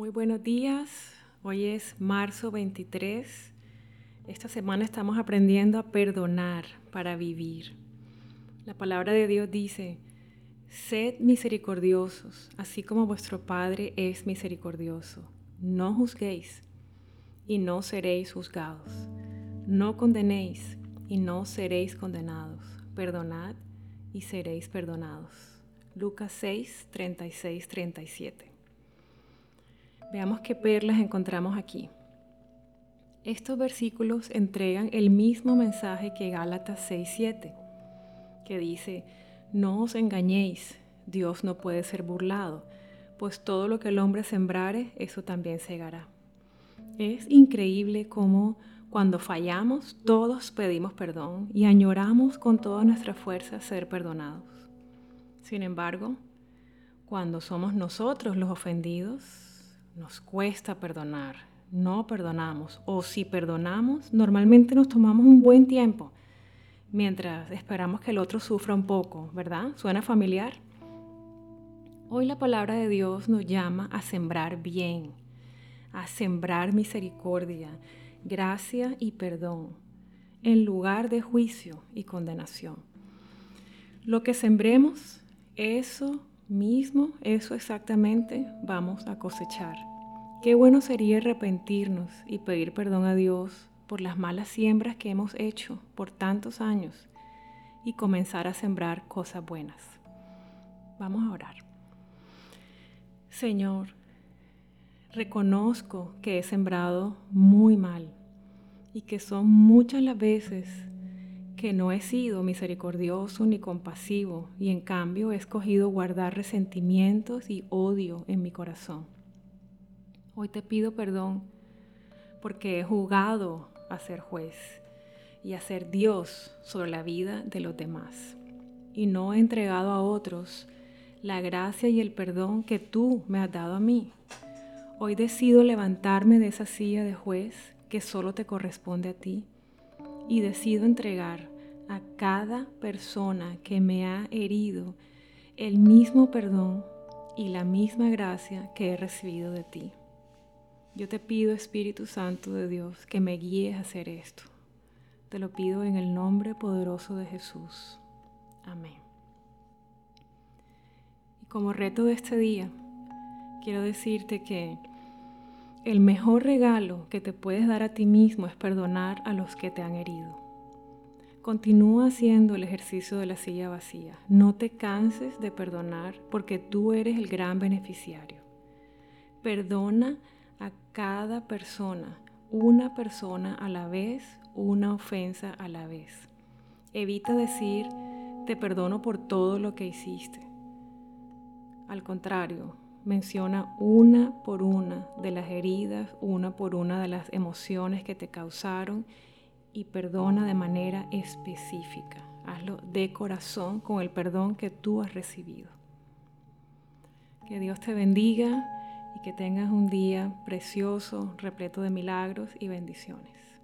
Muy buenos días. Hoy es marzo 23. Esta semana estamos aprendiendo a perdonar para vivir. La palabra de Dios dice, sed misericordiosos, así como vuestro Padre es misericordioso. No juzguéis y no seréis juzgados. No condenéis y no seréis condenados. Perdonad y seréis perdonados. Lucas 6, 36, 37. Veamos qué perlas encontramos aquí. Estos versículos entregan el mismo mensaje que Gálatas 6:7, que dice, no os engañéis, Dios no puede ser burlado, pues todo lo que el hombre sembrare, eso también segará. Es increíble cómo cuando fallamos todos pedimos perdón y añoramos con toda nuestra fuerza ser perdonados. Sin embargo, cuando somos nosotros los ofendidos, nos cuesta perdonar, no perdonamos. O si perdonamos, normalmente nos tomamos un buen tiempo mientras esperamos que el otro sufra un poco, ¿verdad? ¿Suena familiar? Hoy la palabra de Dios nos llama a sembrar bien, a sembrar misericordia, gracia y perdón, en lugar de juicio y condenación. Lo que sembremos, eso mismo, eso exactamente vamos a cosechar. Qué bueno sería arrepentirnos y pedir perdón a Dios por las malas siembras que hemos hecho por tantos años y comenzar a sembrar cosas buenas. Vamos a orar. Señor, reconozco que he sembrado muy mal y que son muchas las veces que no he sido misericordioso ni compasivo y en cambio he escogido guardar resentimientos y odio en mi corazón. Hoy te pido perdón porque he jugado a ser juez y a ser Dios sobre la vida de los demás y no he entregado a otros la gracia y el perdón que tú me has dado a mí. Hoy decido levantarme de esa silla de juez que solo te corresponde a ti y decido entregar a cada persona que me ha herido el mismo perdón y la misma gracia que he recibido de ti. Yo te pido, Espíritu Santo de Dios, que me guíes a hacer esto. Te lo pido en el nombre poderoso de Jesús. Amén. Y como reto de este día, quiero decirte que el mejor regalo que te puedes dar a ti mismo es perdonar a los que te han herido. Continúa haciendo el ejercicio de la silla vacía. No te canses de perdonar porque tú eres el gran beneficiario. Perdona a cada persona, una persona a la vez, una ofensa a la vez. Evita decir, te perdono por todo lo que hiciste. Al contrario, menciona una por una de las heridas, una por una de las emociones que te causaron y perdona de manera específica. Hazlo de corazón con el perdón que tú has recibido. Que Dios te bendiga que tengas un día precioso, repleto de milagros y bendiciones.